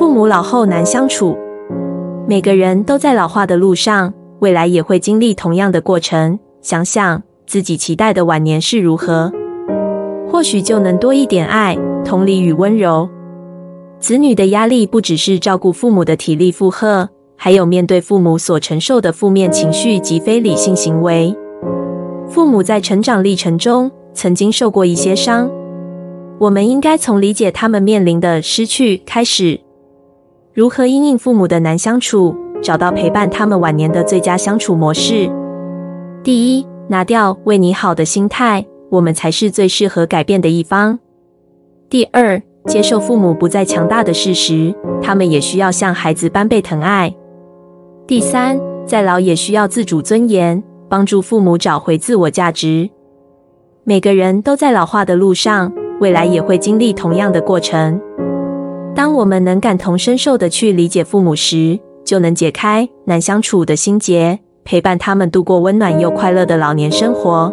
父母老后难相处。每个人都在老化的路上，未来也会经历同样的过程。想想自己期待的晚年是如何，或许就能多一点爱、同理与温柔。子女的压力不只是照顾父母的体力负荷，还有面对父母所承受的负面情绪及非理性行为。父母在成长历程中曾经受过一些伤，我们应该从理解他们面临的失去开始。如何因应父母的难相处，找到陪伴他们晚年的最佳相处模式？第一，拿掉为你好的心态，我们才是最适合改变的一方。第二，接受父母不再强大的事实，他们也需要像孩子般被疼爱。第三，再老也需要自主尊严，帮助父母找回自我价值。每个人都在老化的路上，未来也会经历同样的过程。当我们能感同身受地去理解父母时，就能解开难相处的心结，陪伴他们度过温暖又快乐的老年生活。